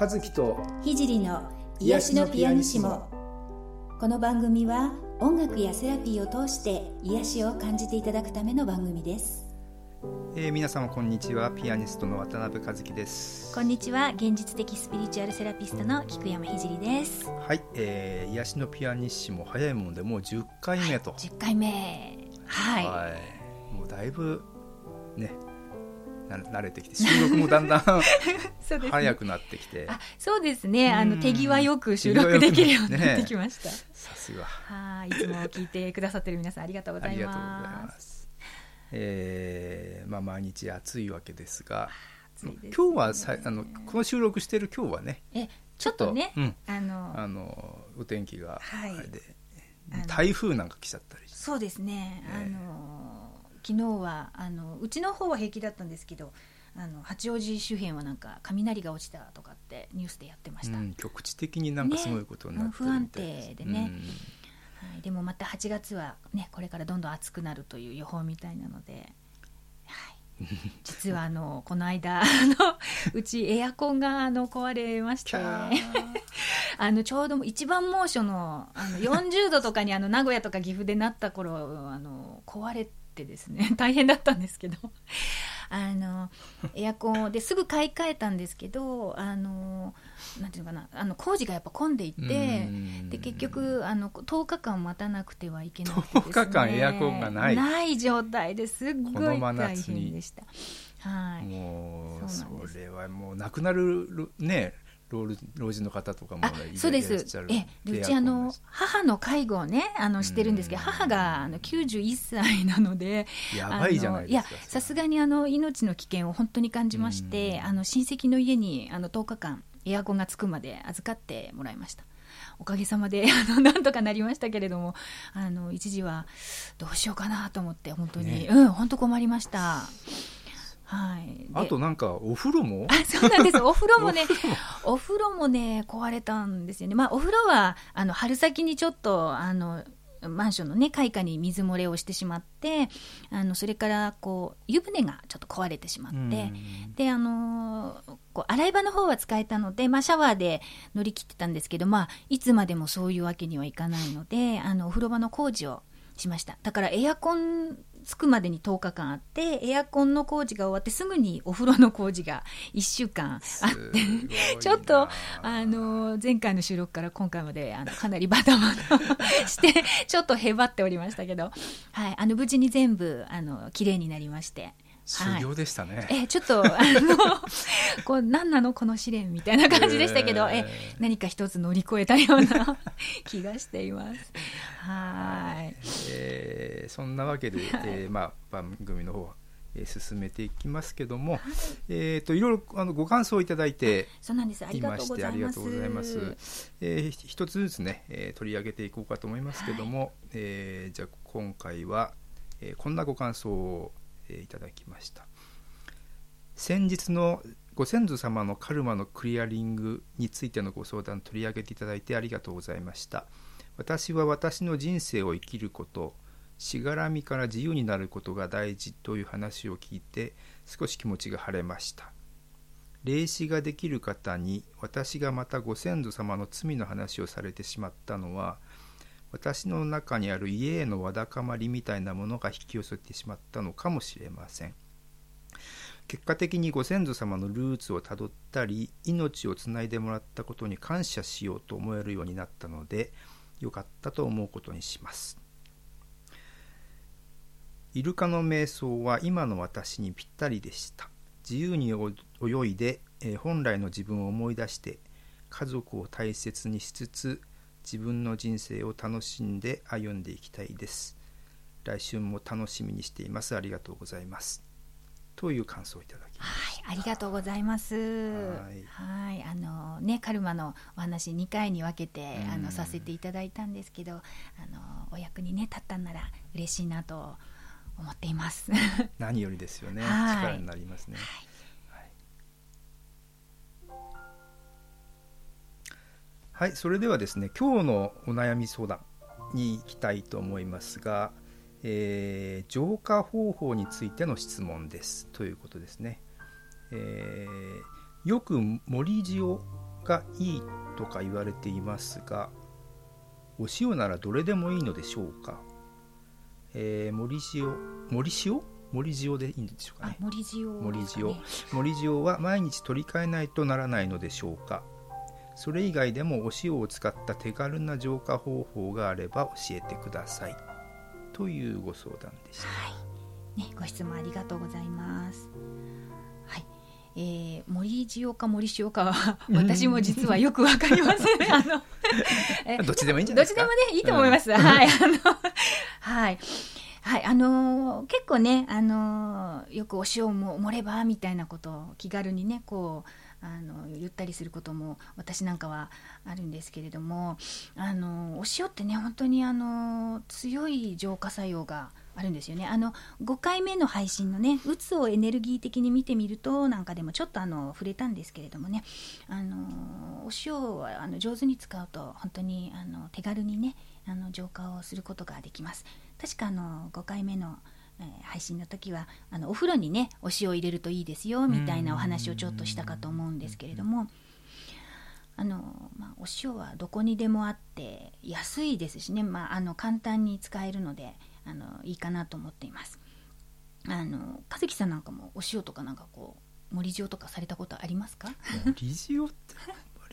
和樹と聖の癒しのピアニシモ。この番組は音楽やセラピーを通して癒しを感じていただくための番組です。えー、皆様こんにちは。ピアニストの渡辺和樹です。こんにちは。現実的スピリチュアルセラピストの菊山聖です。はい、えー、癒しのピアニッシモ早いものでもう10回目と、はい、10回目。はい、はい、もうだいぶね慣れてきて収録もだんだん 早くなってきて。あそうですね。あの手際よく収録できるようになってきました、さすが。はいいつも聞いてくださってる皆さんありがとうございます。えー、まあ毎日暑いわけですが今日はさあのこの収録している今日はねえちょっとね、うん、あのあのお天気があれで、はい、台風なんか来ちゃったりそうですね、えー、あの昨日はあのうちの方は平気だったんですけどあの八王子周辺はなんか雷が落ちたとかってニュースでやってました、うん、局地的になんかすごいことになってる、ね、不安定でね、はい、でもまた8月はねこれからどんどん暑くなるという予報みたいなので、はい、実はあの この間あのうちエアコンがあの壊れまして。あのちょうど一番猛暑のあの40度とかにあの名古屋とか岐阜でなった頃あの壊れってですね 大変だったんですけど。あのエアコンですぐ買い替えたんですけどあのなんていうのかなあの工事がやっぱ混んでいてで結局あの10日間待たなくてはいけなくて、ね、10日間エアコンがない。ない状態です。っごい大変でした。はい、もうそれはもうなくなるね老老人の方とかもそうです。えうちあの母の介護をねあのしてるんですけど、母があの91歳なのでやばいじゃないですかさすがにあの命の危険を本当に感じまして、あの親戚の家にあの10日間エアコンがつくまで預かってもらいました。おかげさまで あのなんとかなりましたけれどもあの一時はどうしようかなと思って本当に、ね、うん本当困りました。はい、あとなんかお風呂も？あそうなんです。お風呂もねお風呂も。ね壊れたんですよね。まあお風呂はあの春先にちょっとあのマンションのね開花に水漏れをしてしまってあのそれからこう湯船がちょっと壊れてしまってであのこう洗い場の方は使えたので、まあ、シャワーで乗り切ってたんですけど、まあ、いつまでもそういうわけにはいかないのであのお風呂場の工事をしました。だからエアコン着くまでに10日間あってエアコンの工事が終わってすぐにお風呂の工事が1週間あって ちょっとあの前回の収録から今回まであのかなりバタバタして ちょっとへばっておりましたけど、はい、あの無事に全部あの綺麗になりまして。修行でしたね、はい、えちょっとあのこう何なの？この試練みたいな感じでしたけど、えー、え何か一つ乗り越えたような 気がしています。はい、えー、そんなわけで、えー、まあ番組の方えー、進めていきますけども、はい、えっ、といろいろあのご感想をいただいてそうなんです。ありがとうございます。えー、一つずつね、えー、取り上げていこうかと思いますけども、はい、えー、じゃあ今回は、えー、こんなご感想をえいただきました。先日のご先祖様のカルマのクリアリングについてのご相談取り上げていただいてありがとうございました。私は私の人生を生きることしがらみから自由になることが大事という話を聞いて少し気持ちが晴れました。霊視ができる方に私がまたご先祖様の罪の話をされてしまったのは私の中にある家へのわだかまりみたいなものが引き寄せてしまったのかもしれません。結果的にご先祖様のルーツをたどったり命をつないでもらったことに感謝しようと思えるようになったのでよかったと思うことにします。イルカの瞑想は今の私にぴったりでした。自由に泳いで、え本来の自分を思い出して家族を大切にしつつ自分の人生を楽しんで歩んでいきたいです。来週も楽しみにしています。ありがとうございます。という感想をいただきはい、ありがとうございます。はい。あのねカルマのお話2回に分けてあのさせていただいたんですけどあのお役にね立ったんなら嬉しいなと思っています。何よりですよね。力になりますね、はいはい、それではですね、今日のお悩み相談に行きたいと思いますが、えー、浄化方法についての質問です。ということですね。えー、よく盛り塩がいいとか言われていますがお塩ならどれでもいいのでしょうか、えー、森塩森塩？森塩でいいんでしょうかね。森塩、ね、森塩。森塩は毎日取り替えないとならないのでしょうか？それ以外でもお塩を使った手軽な浄化方法があれば教えてくださいというご相談でした、はいね、ご質問ありがとうございますはいえー、森塩か森塩かは私も実はよくわかりません。あのどっちでもいいんじゃないですか？どっちでもねいいと思います。うん、はいあのはい。はい、あのー、結構ね、あのー、よくお塩も盛ればみたいなことを気軽にねこうあの言ったりすることも私なんかはあるんですけれどもあのお塩ってね本当にあの強い浄化作用があるんですよね。あの5回目の配信のねうつをエネルギー的に見てみるとなんかでもちょっとあの触れたんですけれどもね。あのお塩はあの上手に使うと本当にあの手軽にねあの浄化をすることができます。確かあの5回目のえー、配信の時はあのお風呂にねお塩を入れるといいですよみたいなお話をちょっとしたかと思うんですけれどもあの、まあ、お塩はどこにでもあって安いですしね、まあ、あの簡単に使えるのであのいいかなと思っています。あの和樹さんなんかもお塩とかなんかこう森塩とかされたことありますか？森塩って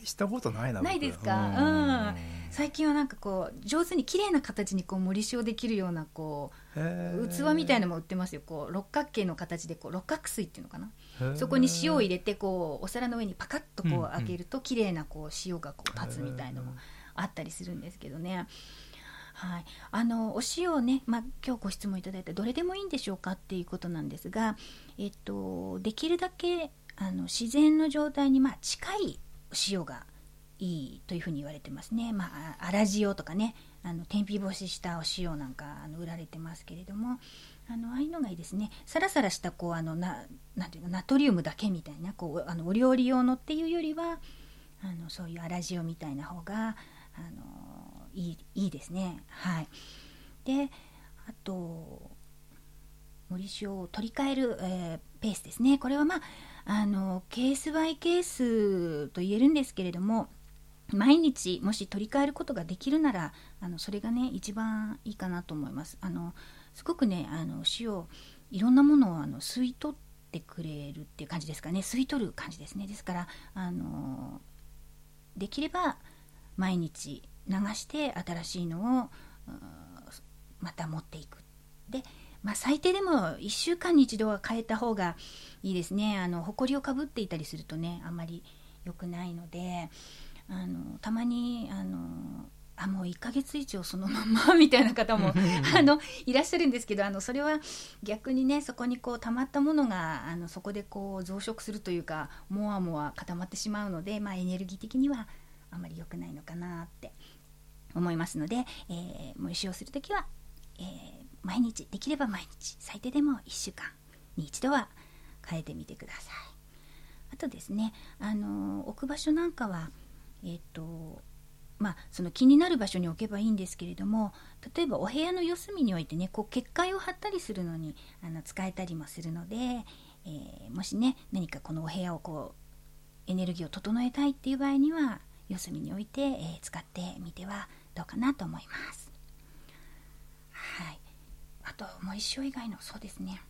したことないなないですか？うん。最近はなんかこう上手に綺麗な形にこう盛り塩できるようなこう器みたいのも売ってますよ。こう六角形の形でこう六角錐っていうのかな？そこに塩を入れてこうお皿の上にパカッとこう開けると綺麗なこう塩がこう立つみたいのもあったりするんですけどね。はい、あのお塩をね、まあ、今日ご質問いただいてどれでもいいんでしょうかっていうことなんですが、えっと、できるだけあの自然の状態にまあ近い塩がいいというふうに言われてますね。まあ、粗塩とかね、あの天日干ししたお塩なんかあの売られてますけれども、あのああいうのがいいですね。サラサラしたこうあのななんていうのナトリウムだけみたいなこうあのお料理用のっていうよりは、あのそういう粗塩みたいな方があのいいいいですね。はい。で、あと森塩を取り替える、えー、ペースですね。これはまああのケースバイケースと言えるんですけれども毎日もし取り替えることができるならあのそれがね一番いいかなと思います。あのすごくねあの塩いろんなものをあの吸い取ってくれるっていう感じですかね。吸い取る感じですね。ですからあのできれば毎日流して新しいのをまた持っていく。でまあ、最低でも1週間に一度は変えた方がいいですね。あの埃をかぶっていたりするとねあんまり良くないのであのたまにあのあもう1ヶ月以上そのまま みたいな方もあのいらっしゃるんですけどあのそれは逆にねそこにこう溜まったものがあのそこでこう増殖するというかもわもわ固まってしまうので、まあ、エネルギー的にはあまり良くないのかなって思いますので、えー、もう使用する時は、えー毎日できれば毎日最低でも1週間に一度は変えてみてくださいあとですねあの置く場所なんかはえっ、とまあ、その気になる場所に置けばいいんですけれども例えばお部屋の四隅に置いてねこう結界を貼ったりするのにあの使えたりもするので、えー、もしね何かこのお部屋をこうエネルギーを整えたいっていう場合には四隅に置いて、えー、使ってみてはどうかなと思います。はいあともう一生以外のそうですね。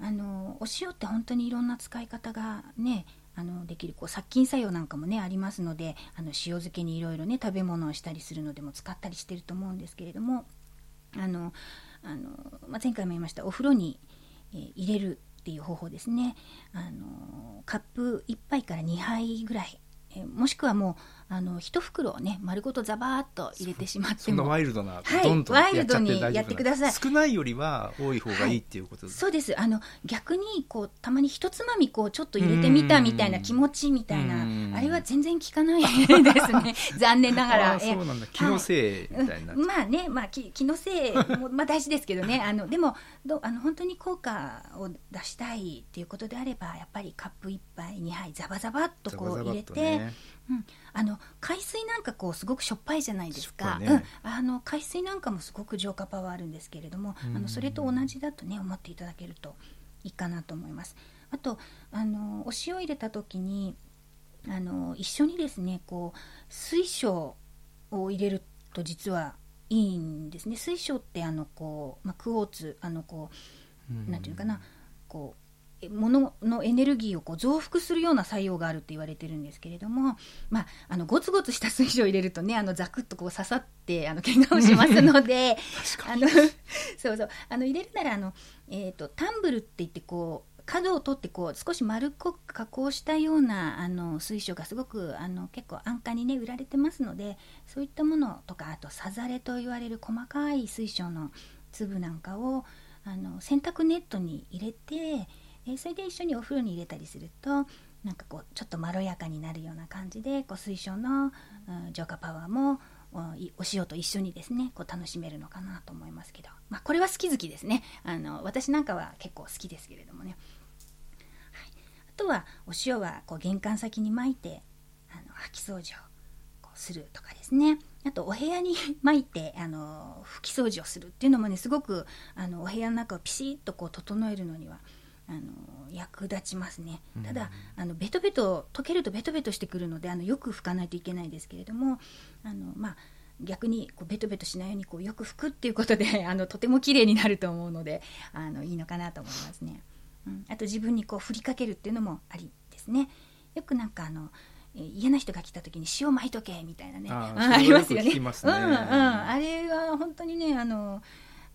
あのお塩って本当にいろんな使い方がねあのできるこう殺菌作用なんかもねありますのであの塩漬けにいろいろね食べ物をしたりするのでも使ったりしてると思うんですけれどもあのあの、まあ、前回も言いましたお風呂に、えー、入れるっていう方法ですね。あのカップ1杯から2杯ぐらいえもしくはもうあの一袋をね丸ごとザバーっと入れてしまってもワイルドな、はい、ワイルドにやってください。少ないよりは多い方がいいっていうことです、はい、そうです。あの逆にこうたまに一つまみこうちょっと入れてみたみたいな気持ちみたいなあれは全然効かないですね。残念ながら。そうなんだ。気のせいみたいな、はい、まあねまあ気気のせいもまあ大事ですけどね。あのでもどあの本当に効果を出したいっていうことであればやっぱりカップ一杯二杯ザバザバっとこう入れて、ね、うん、あの海水なんかこうすごくしょっぱいじゃないですか、ね、うん、あの海水なんかもすごく浄化パワーあるんですけれども、あのそれと同じだとね思っていただけるといいかなと思います。あとあのお塩入れた時にあの一緒にですねこう水晶を入れると実はいいんですね。水晶ってあのこう、まあ、クォーツあのこうなんていうのかな。こう物のエネルギーをこう増幅するような作用があると言われてるんですけれども、まあ、あのゴツゴツした水晶を入れるとねあのザクッとこう刺さってあの怪我をしますのであのそうそう。あの入れるならあの、えーと、タンブルって言ってこう角を取ってこう少し丸っこく加工したようなあの水晶がすごくあの結構安価にね売られてますのでそういったものとかあとさざれと言われる細かい水晶の粒なんかをあの洗濯ネットに入れてえそれで一緒にお風呂に入れたりするとなんかこうちょっとまろやかになるような感じでこう水晶の、うん、浄化パワーもお塩と一緒にですねこう楽しめるのかなと思いますけど、まあ、これは好き好きですね。あの私なんかは結構好きですけれどもね、はい、あとはお塩はこう玄関先に巻いてあの掃き掃除をこうするとかですね。あとお部屋に 巻いてあの拭き掃除をするっていうのもねすごくあのお部屋の中をピシッとこう整えるのにはあの役立ちますね。ただ、あのベトベト溶けるとベトベトしてくるのであのよく拭かないといけないですけれどもあの、まあ、逆にこうベトベトしないようにこうよく拭くっていうことで あのとても綺麗になると思うのであのいいのかなと思いますね、うん、あと自分にこう振りかけるっていうのもありですね。よくなんかあの嫌な人が来た時に塩まいとけみたいなね ありますよね。ね。うんうん、あれは本当にねあの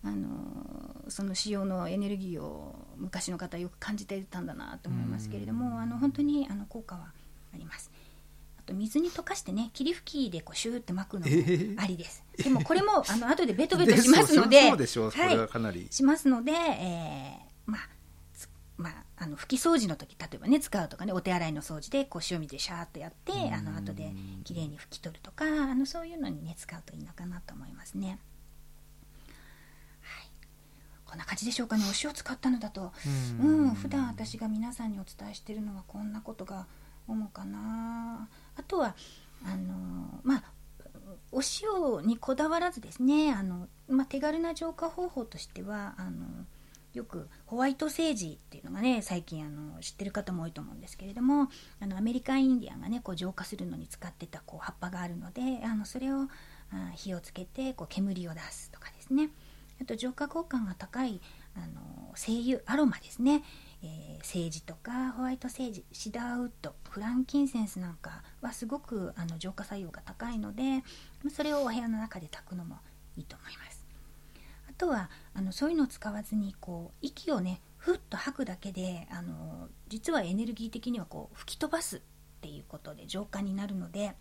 あのその使用のエネルギーを昔の方はよく感じていたんだなと思いますけれどもあの本当にあの効果はあります。あと水に溶かしてね霧吹きでこうシューって巻くのもありです。えー、でもこれも あの後でベトベトしますのでそうでしょう、はい、はかなりしますので、えー、まあまあ、あの拭き掃除の時例えばね使うとかねお手洗いの掃除でこう塩水でシャーっとやってあの後で綺麗に拭き取るとかあのそういうのにね使うといいのかなと思いますね。こんな感じでしょうかね。お塩使ったのだと。うん、普段私が皆さんにお伝えしてるのはこんなことが主かな。あとはあのまあお塩にこだわらずですね。あの、まあ、手軽な浄化方法としてはあのよくホワイトセージっていうのがね最近あの知ってる方も多いと思うんですけれどもあのアメリカンインディアンがねこう浄化するのに使ってたこう葉っぱがあるのであのそれをあ火をつけてこう煙を出すとかですねあと浄化効果が高いあの精油アロマですね、えー、セージとかホワイトセージシダーウッドフランキンセンスなんかはすごくあの浄化作用が高いのでそれをお部屋の中で炊くのもいいと思います。あとはあのそういうのを使わずにこう息をねふっと吐くだけであの実はエネルギー的にはこう吹き飛ばすっていうことで浄化になるので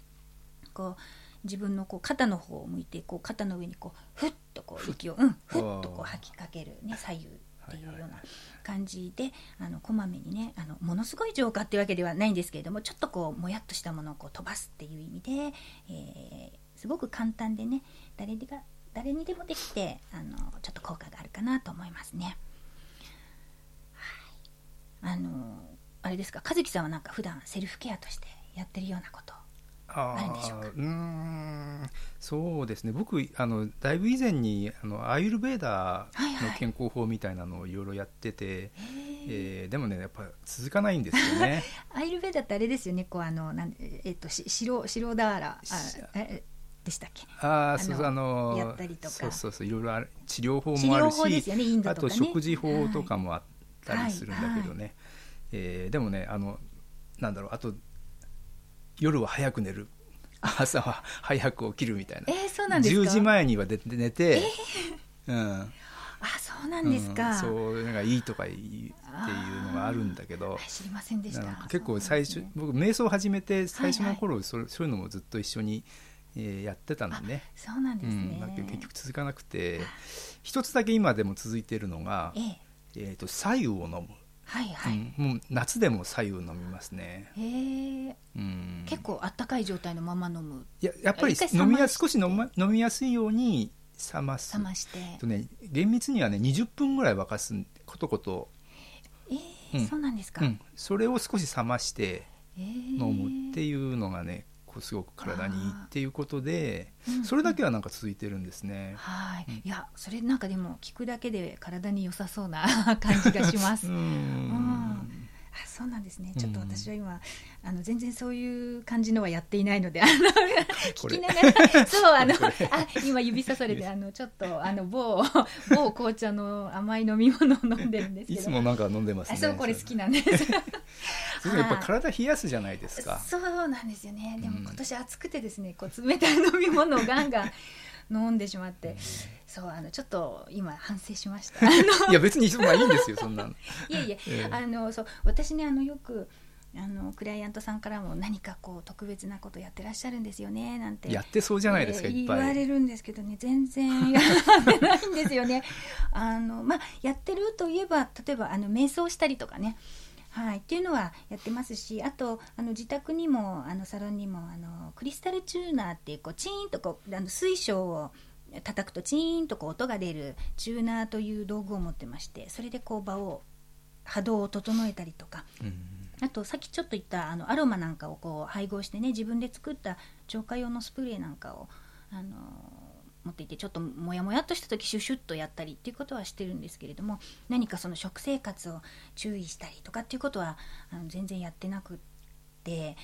こう自分のこう肩の方を向いてこう肩の上にこうふっとこう息を、うん、ふっとこう吐きかける、ね、左右っていうような感じで、あのこまめにねあのものすごい浄化っていうわけではないんですけれどもちょっとこうもやっとしたものをこう飛ばすっていう意味で、えー、すごく簡単でね誰が誰にでもできてあのちょっと効果があるかなと思いますね。はい、あのあれですか和樹さんはなんか普段セルフケアとしてやってるようなことあうんそうですね。僕あのだいぶ以前にあのアイルベーダーの健康法みたいなのをいろいろやってて、はいはい、えー、でもねやっぱ続かないんですよね。アイルベーダーってあれですよねこうあのなんえっとし白白ダーラえでしたっけ？ああそうそうあのやったりとか。そうそうそういろいろある治療法もあるし、ねね、あと食事法とかもあったりするんだけどね、はいはい、えー、でもねあのなんだろうあと夜は早く寝る。朝は早く起きるみたいな、えー、そうなんですか？10時前には寝て、えー、うん。あそうなんですか、うん、そういうのがいいとかいいっていうのがあるんだけど。知りませんでした。結構最初、ね、僕瞑想を始めて最初の頃、はいはい、そそういうのもずっと一緒に、えー、やってたんでねそうなんですね、うん、結局続かなくて。一つだけ今でも続いているのが、えー、えーと左右を飲むはいはい、うん、もう夏でも左右飲みますね。へえ、うん、結構あったかい状態のまま飲む。いややっぱり飲みや少し飲,、ま、飲みやすいように冷ます。冷まして。とね厳密にはね20分ぐらい沸かすことこと。えー、うん、そうなんですか、うん、それを少し冷まして飲むっていうのがねこうすごく体にいいっていうことで、それだけはなんか続いてるんですね。はい、いやそれなんかでも聞くだけで体に良さそうな 感じがします。うんあそうなんですね。ちょっと私は今、あの全然そういう感じのはやっていないのであの 聞きながらそうあのあ今指さされてあのちょっとあの某某紅茶の甘い飲み物を飲んでるんですけど。いつもなんか飲んでますねそうこれ好きなんです。やっぱ体冷やすじゃないですか。そうなんですよね。でも今年暑くてですねこう冷たい飲み物をガンガン飲んでしまって、そうあのちょっと今反省しました。いや別にまあいいんですよそんなの。いやいや、えー、あのそう私ねあのよくあのクライアントさんからも何かこう特別なことやってらっしゃるんですよねなんて。やってそうじゃないですか、えー、言われるんですけどね全然やってないんですよね。あのまあやってるといえば例えばあの瞑想したりとかねはい、っていうのはやってますしあとあの自宅にもあのサロンにもあのクリスタルチューナーっていうこうチーンとこうあの水晶を叩くとチーンとこう音が出るチューナーという道具を持ってましてそれでこう場を波動を整えたりとか、うん、あとさっきちょっと言ったあのアロマなんかをこう配合してね自分で作った浄化用のスプレーなんかをあの持っていてちょっとモヤモヤっとした時シュシュッとやったりっていうことはしてるんですけれども何かその食生活を注意したりとかっていうことはあの全然やってなくって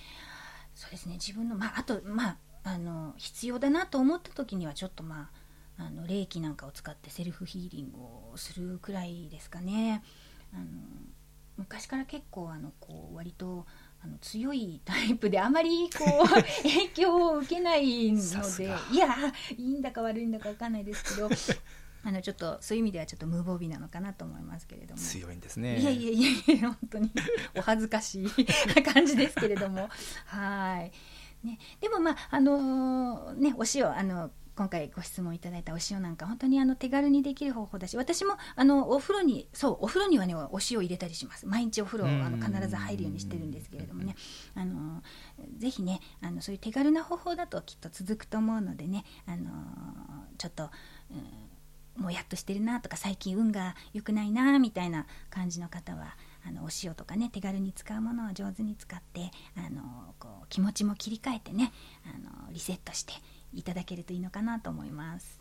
そうですね自分のまああとまああの必要だなと思った時にはちょっとまああの霊気なんかを使ってセルフヒーリングをするくらいですかね。あの昔から結構あのこう割とあの強いタイプであまりこう影響を受けないのでいやいいんだか悪いんだか分かんないですけど あのちょっとそういう意味ではちょっと無防備なのかなと思いますけれども。強いんですね。いやいやいや本当にお恥ずかしい感じですけれども。はい、ね、でもまああのー、ねお塩あの今回ご質問いただいたお塩なんか本当にあの手軽にできる方法だし私もあのお風呂にそうお風呂にはねお塩入れたりします。毎日お風呂あの必ず入るようにしてるんですけれどもね。あのぜひねあのそういう手軽な方法だときっと続くと思うのでねあのちょっと、うん、もやっとしてるなとか最近運が良くないなみたいな感じの方はあのお塩とかね手軽に使うものを上手に使ってあのこう気持ちも切り替えてねあのリセットしていただけるといいのかなと思います。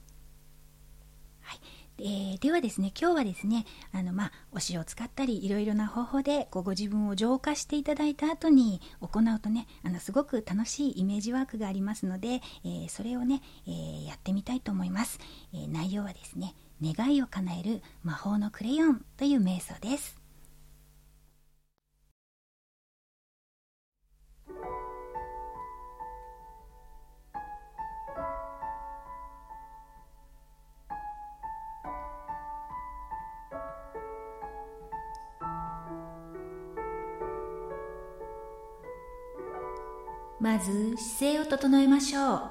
はい。えー、ではですね今日はですねあの、まあ、お塩を使ったりいろいろな方法でこうご自分を浄化していただいた後に行うとねあのすごく楽しいイメージワークがありますので、えー、それをね、えー、やってみたいと思います、え内容はですね願いを叶える魔法のクレヨンという瞑想です。まず姿勢を整えましょう。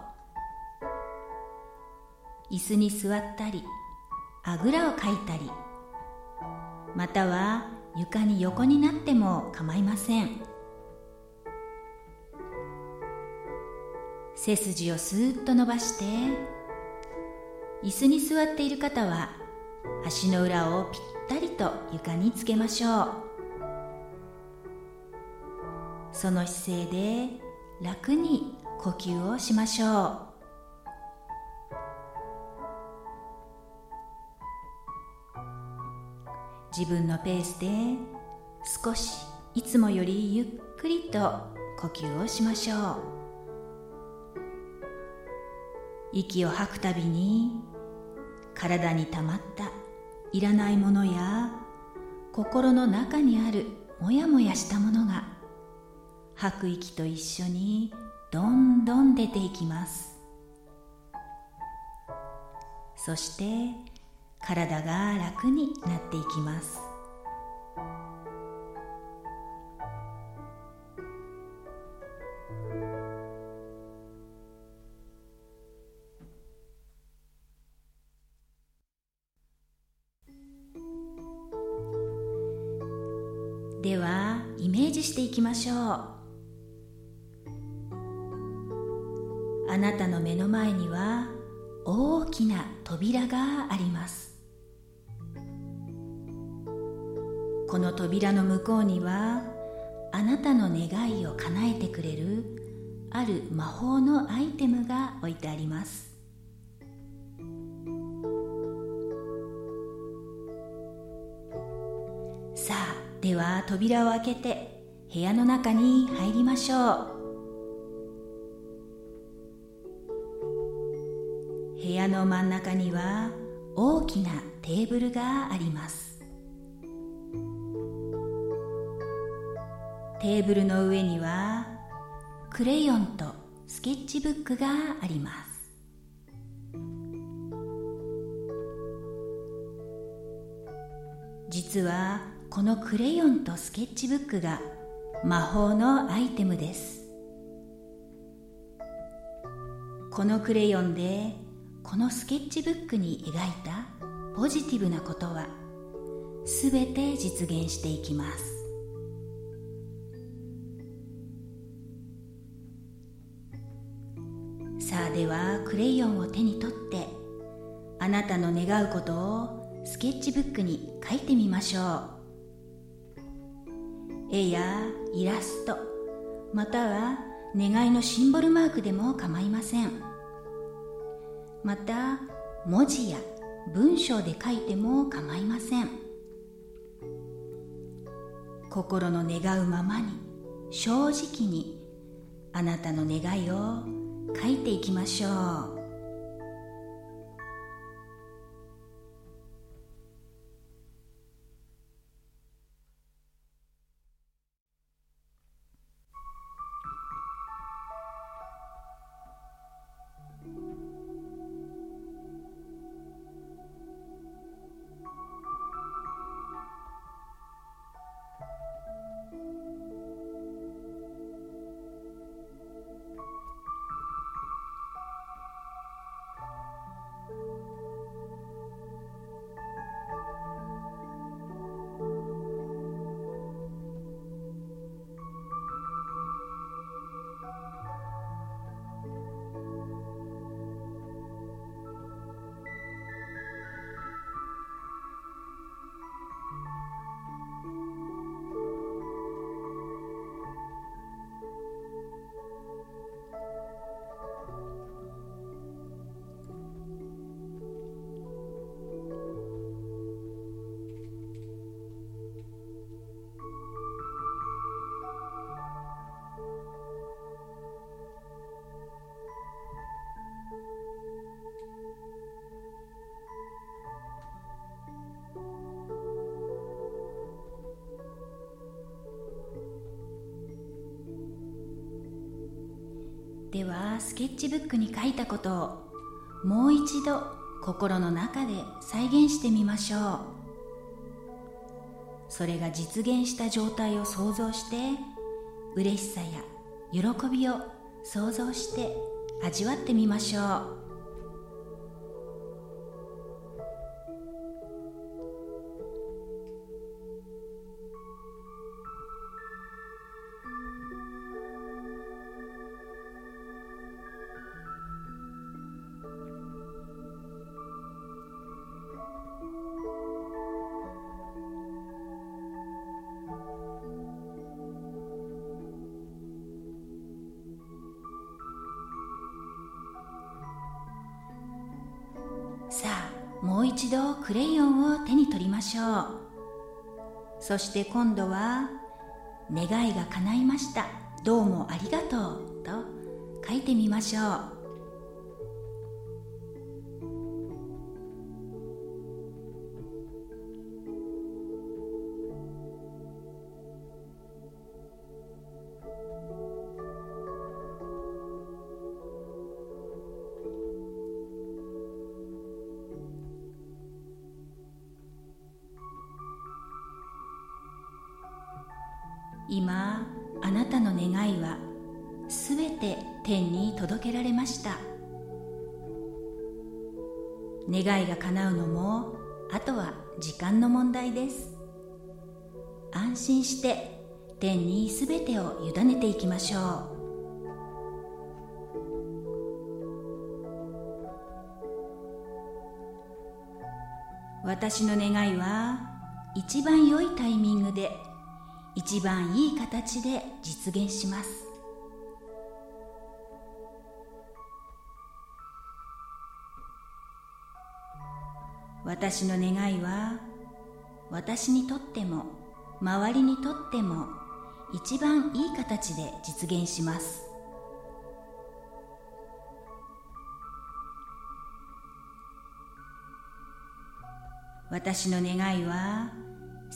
椅子に座ったりあぐらをかいたりまたは床に横になっても構いません。背筋をスーッと伸ばして椅子に座っている方は足の裏をぴったりと床につけましょう。その姿勢で楽に呼吸をしましょう。自分のペースで少しいつもよりゆっくりと呼吸をしましょう。息を吐くたびに体にたまったいらないものや心の中にあるもやもやしたものが吐く息と一緒にどんどん出ていきます。そして体が楽になっていきます。ではイメージしていきましょう。あなたの目の前には大きな扉があります。この扉の向こうにはあなたの願いを叶えてくれるある魔法のアイテムが置いてあります。さあでは扉を開けて部屋の中に入りましょう。の真ん中には大きなテーブルがあります。テーブルの上にはクレヨンとスケッチブックがあります。実はこのクレヨンとスケッチブックが魔法のアイテムです。このクレヨンでこのスケッチブックに描いたポジティブなことはすべて実現していきます。さあではクレヨンを手に取ってあなたの願うことをスケッチブックに書いてみましょう。絵やイラストまたは願いのシンボルマークでも構いません。また文字や文章で書いても構いません。心の願うままに正直にあなたの願いを書いていきましょう。ではスケッチブックに書いたことをもう一度心の中で再現してみましょう。それが実現した状態を想像して嬉しさや喜びを想像して味わってみましょう。一度クレヨンを手に取りましょう。そして今度は「願いが叶いました。どうもありがとう」と書いてみましょう。今あなたの願いはすべて天に届けられました。願いが叶うのもあとは時間の問題です。安心して天にすべてを委ねていきましょう。私の願いは一番良いタイミングで一番いい形で実現します。私の願いは私にとっても周りにとっても一番いい形で実現します。私の願いは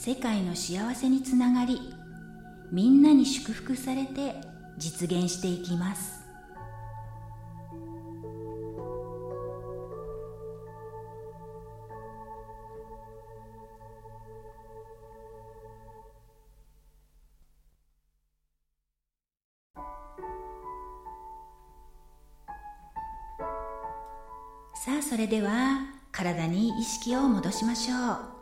世界の幸せにつながりみんなに祝福されて実現していきます。さあそれでは体に意識を戻しましょう。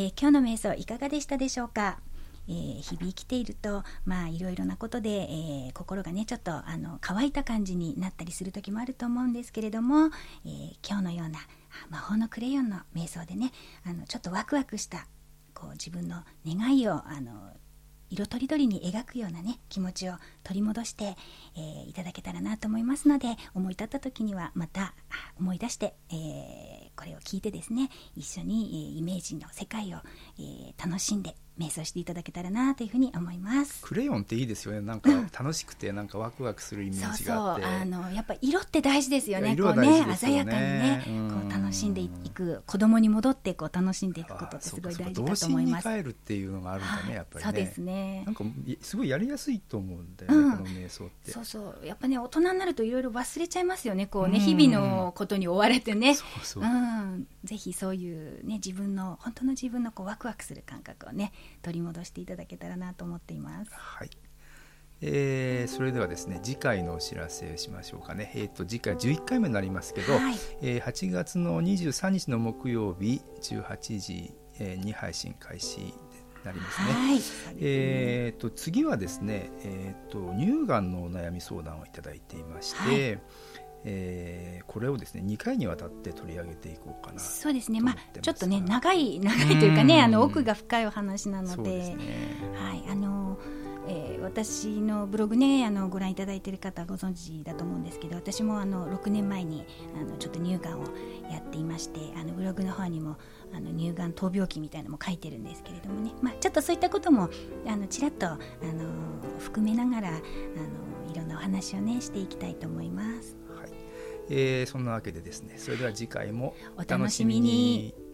えー、今日の瞑想いかがでしたでしょうか？えー、日々生きているとまあいろいろなことで、えー、心がねちょっとあの乾いた感じになったりする時もあると思うんですけれども、えー、今日のような魔法のクレヨンの瞑想でねあのちょっとワクワクしたこう自分の願いをあの色とりどりに描くようなね気持ちを取り戻して、えー、いただけたらなと思いますので思い立った時にはまた思い出して、えー、これを聞いてですね一緒に、え、イメージの世界を、え楽しんで瞑想していただけたらなというふうに思います。クレヨンっていいですよね。なんか楽しくてなんかワクワクするイメージがあって、そうそうあのやっぱ色って大事ですよね。こうね鮮やかにねこう楽しんでいく子供に戻ってこう楽しんでいくことってすごい大事だと思います。帰るっていうのがあるんだねやっぱり、ね、そうですね。なんかすごいやりやすいと思うんだよね、うん、この瞑想って。そうそう。やっぱね大人になるといろいろ忘れちゃいますよね。こうね、日々のことに追われてね。そうそう、うん、ぜひそういうね自分の本当の自分のこうワクワクする感覚をね取り戻していただけたらなと思っています。はい。えー、それではですね次回のお知らせしましょうかね、えーと、次回11回目になりますけど、はい、えー、8月の23日の木曜日18時、えー、に配信開始になりますね。はい、えーと、次はですね、えーと、乳がんのお悩み相談をいただいていまして、はいえー、これをですね2回にわたって取り上げていこうかなそうですね。まあちょっとね長い長いというかねあの奥が深いお話なので、ね、はい。あのえー、私のブログねあのご覧いただいている方ご存知だと思うんですけど私もあの6年前にあのちょっと乳がんをやっていましてあのブログの方にもあの乳がん闘病記みたいなのも書いてるんですけれどもね、まあ、ちょっとそういったこともあのちらっとあの含めながらあのいろんなお話をねしていきたいと思います。えー、そんなわけでですねそれでは次回もお楽しみに。